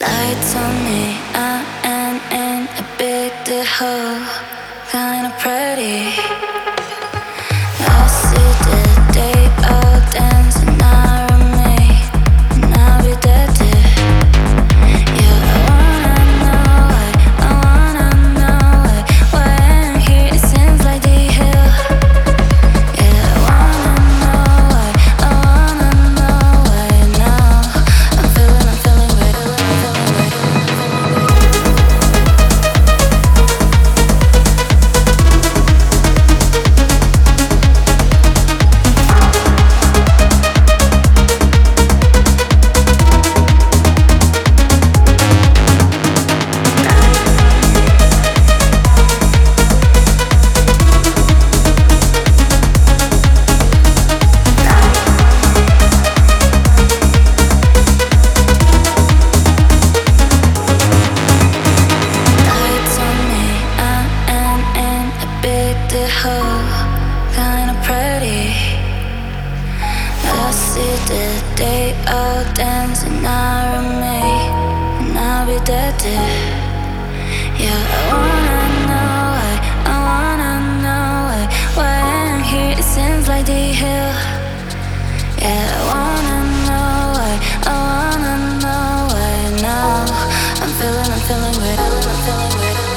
Lights on me, I am in a big hole, kinda pretty. I see the day all dance and I remain And I'll be dead too. Yeah, I wanna know why I wanna know why Why I'm here, it seems like the hill. Yeah, I wanna know why I wanna know why now. I'm feeling, I'm feeling I'm feeling great